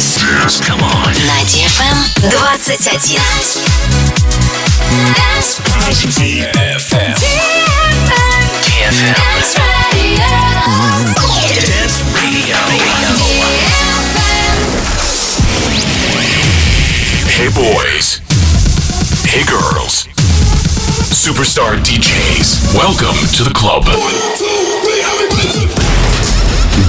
Dance. Dance. Come on. На DFM 21. Dance. DFM. DFM. Dance Radio. Dance Radio. Hey boys. Hey girls. Superstar DJs. Welcome to the club.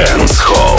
Dance Hall.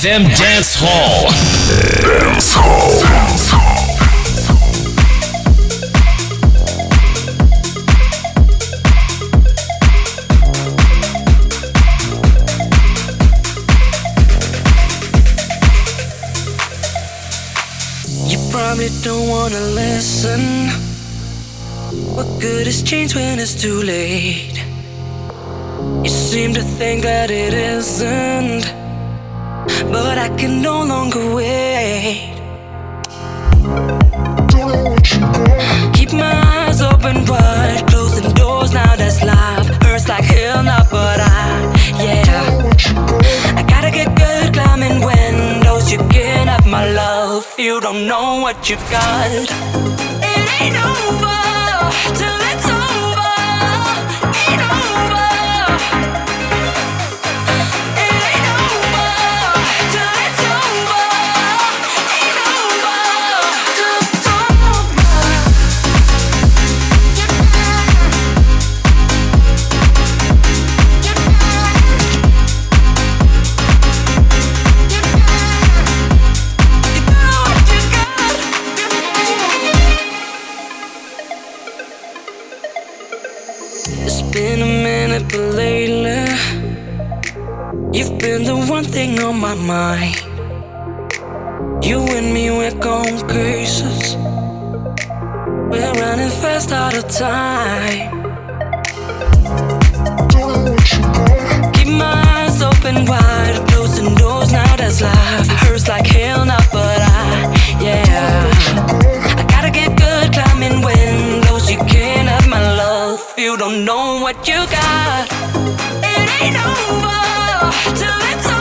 DFM Dance Hall. Dance Hall. Dance Hall. You probably don't wanna listen. What good is change when it's too late? You seem to think that it isn't, but I can no longer wait. Keep my eyes open wide, closing doors now that's life. Hurts like hell now, but I, yeah. I gotta get good climbing windows. You can't have my love, you don't know what you've got. Been a minute, but lately you've been the one thing on my mind. You and me, we're going cases. We're running fast out of time. Keep my eyes open wide, closing doors now. That's life. Hurts like hell now, but I, yeah. I gotta get good climbing windows. You can't have my love. You don't know what you got. It ain't over till it's over.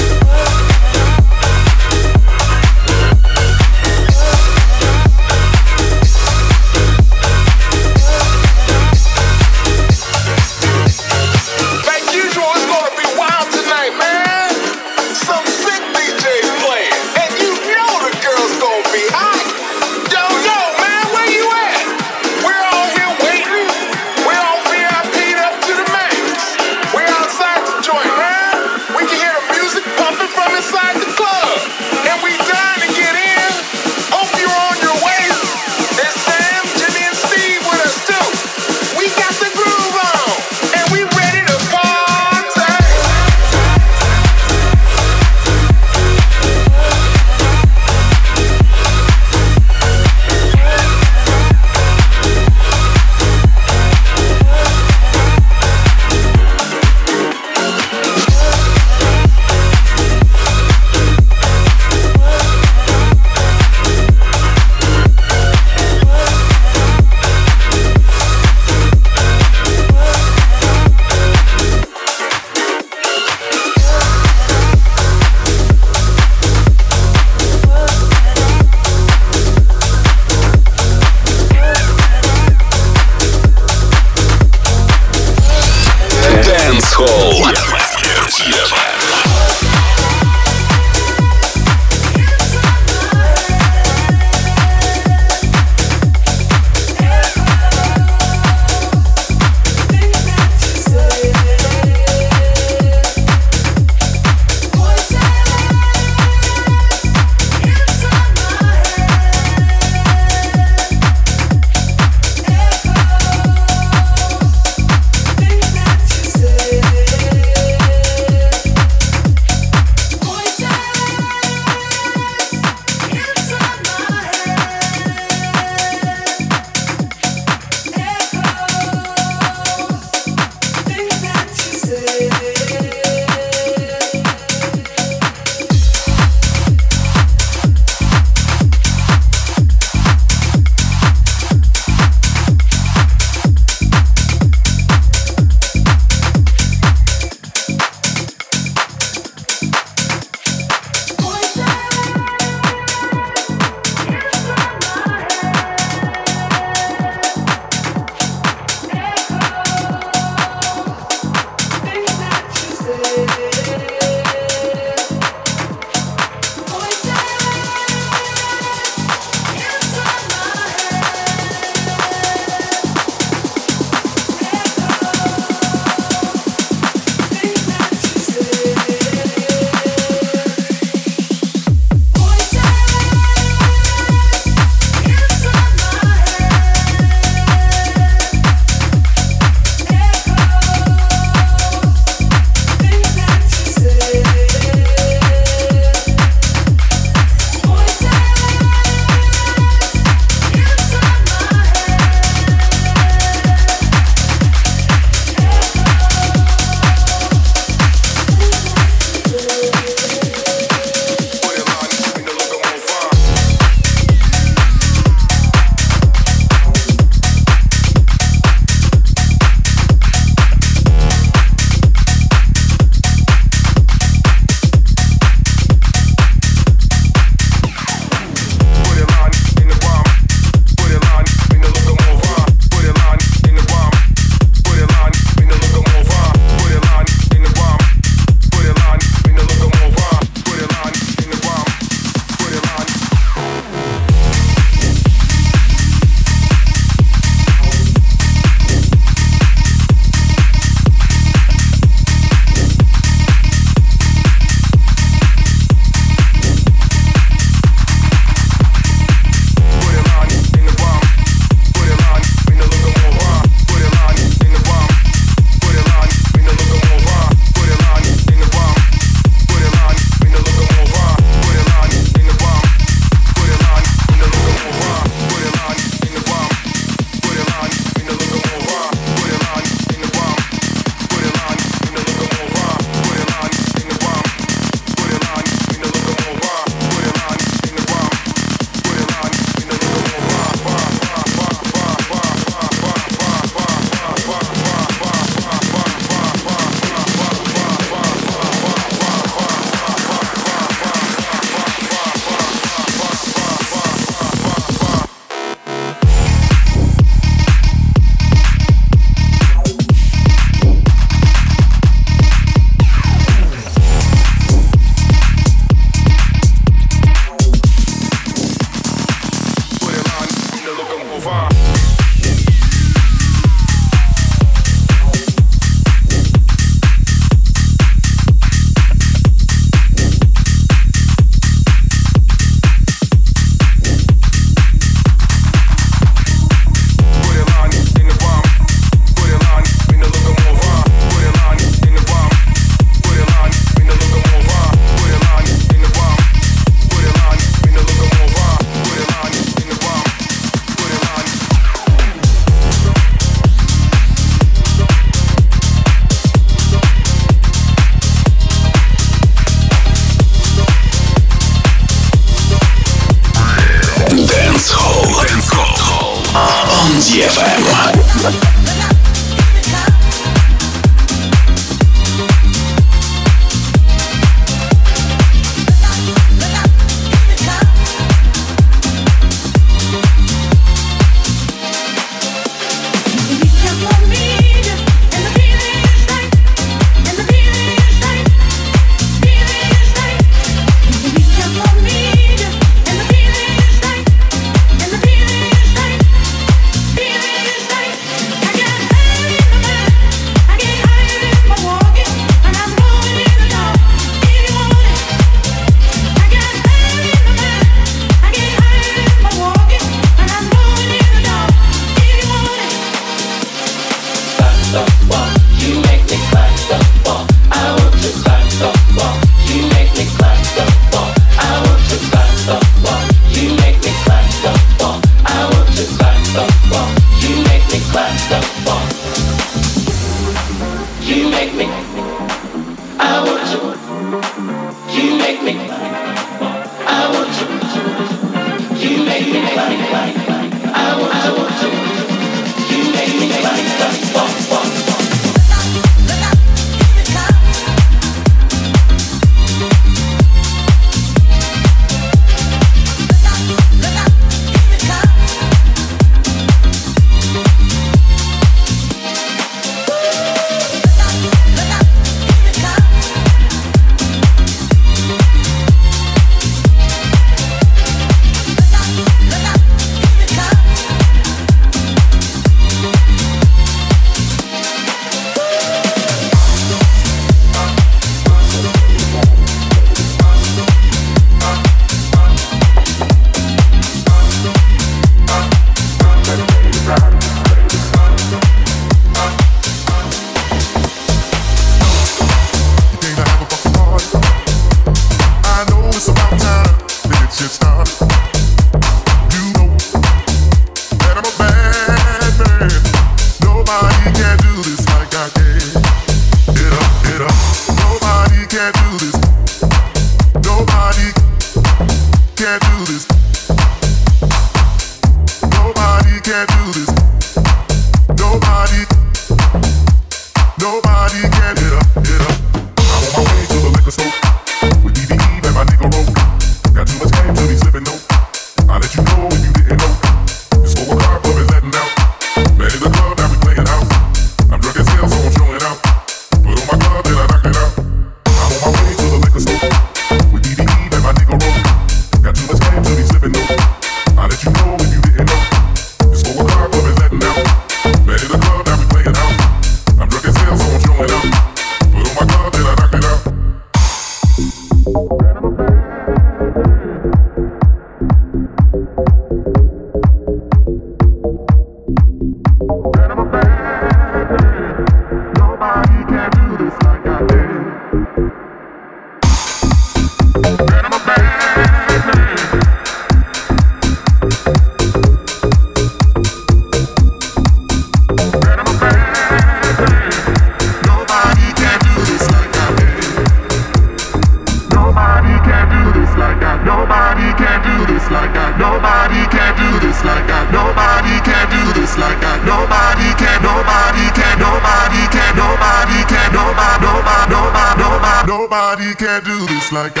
like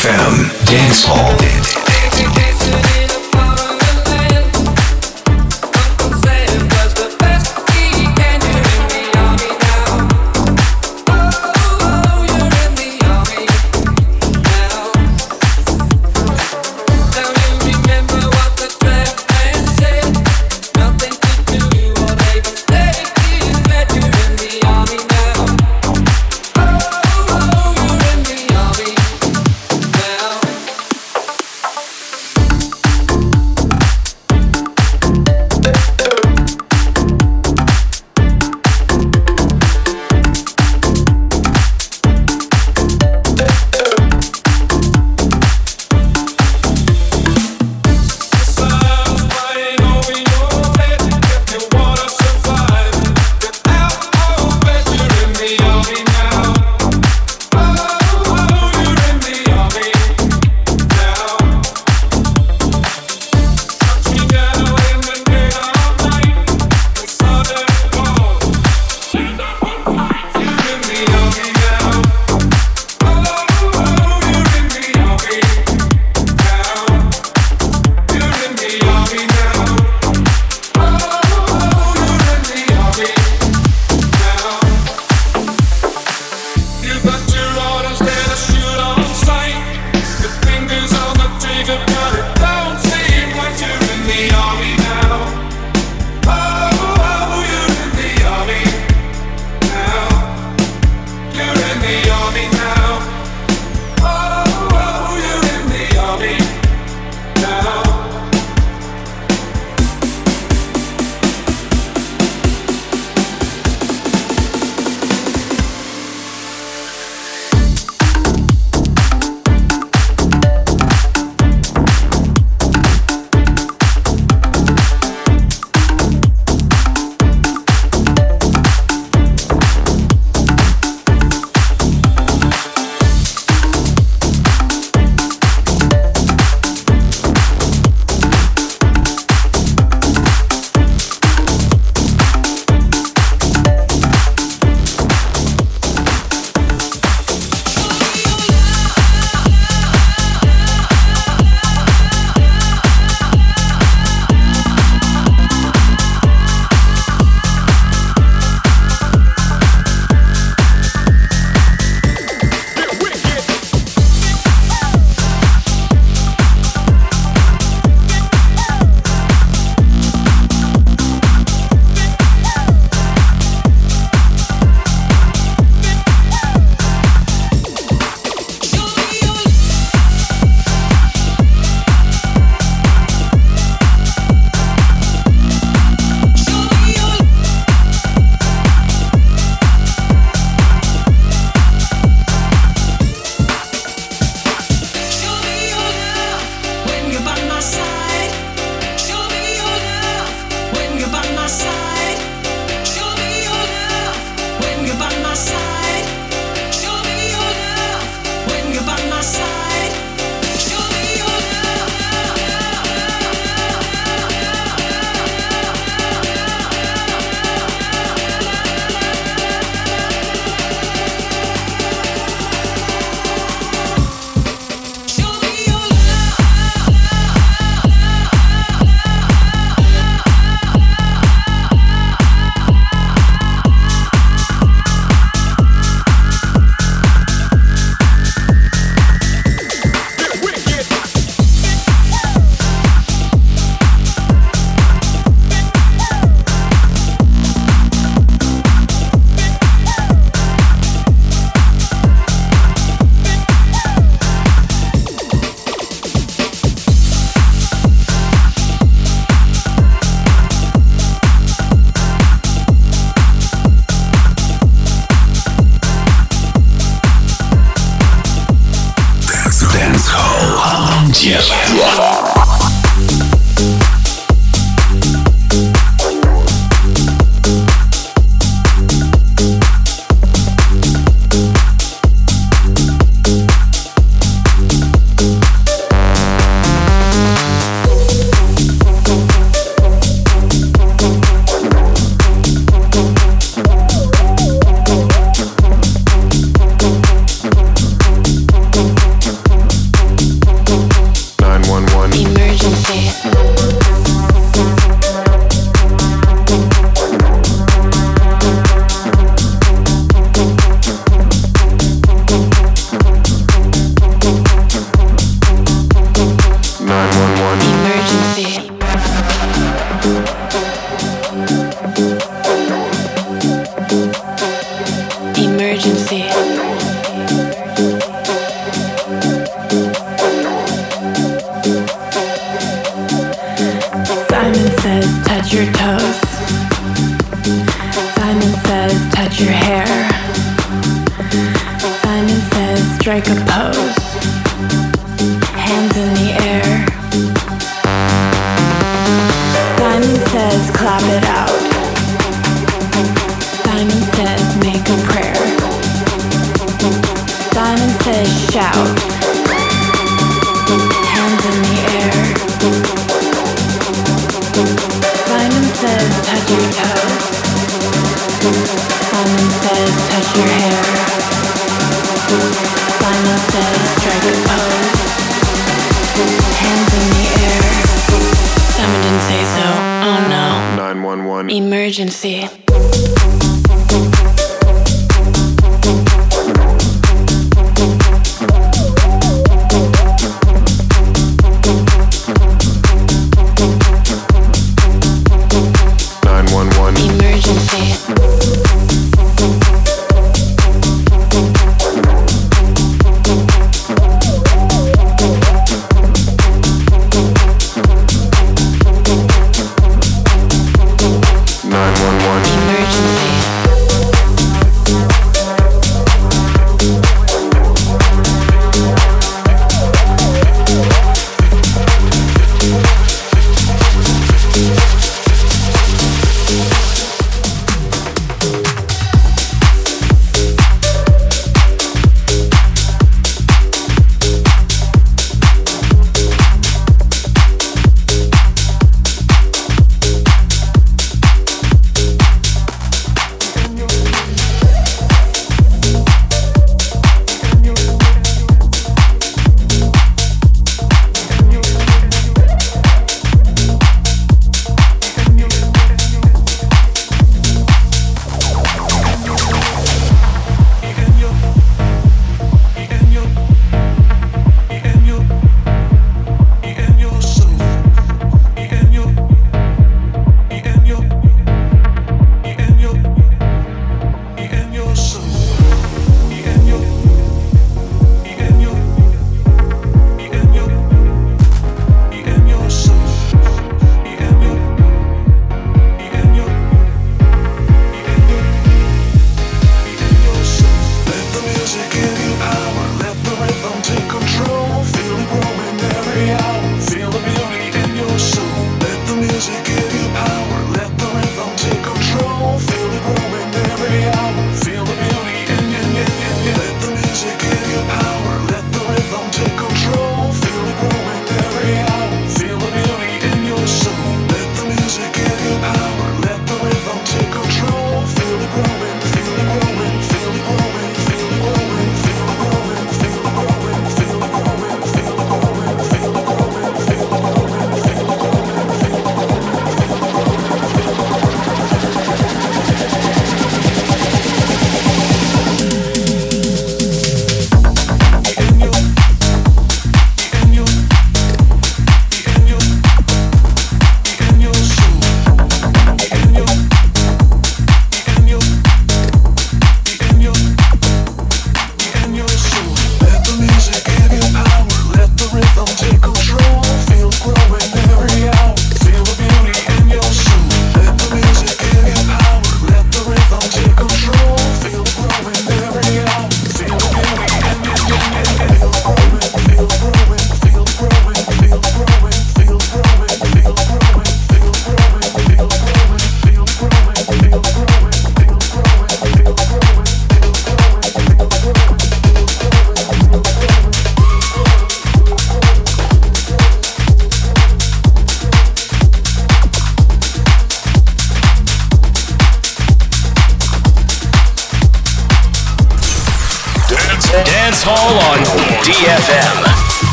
DFM Dance Hall.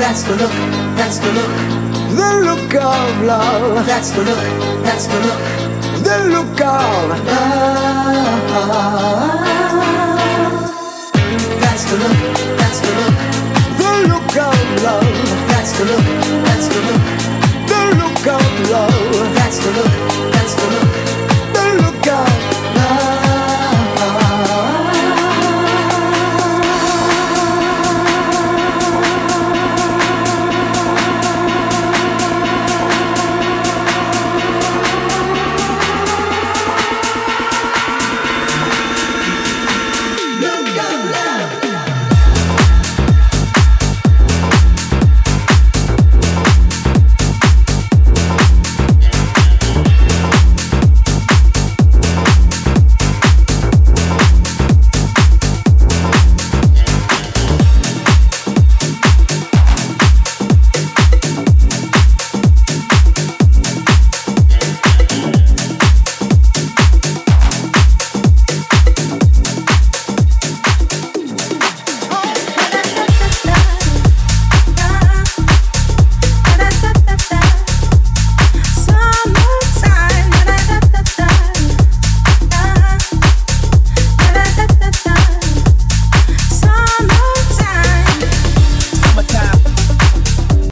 That's the look. That's the look. The look of love. That's the look. That's the look. The look of love. That's the look. That's the look. The look of love. That's the look. That's the look. The look of love. That's the look. That's the look.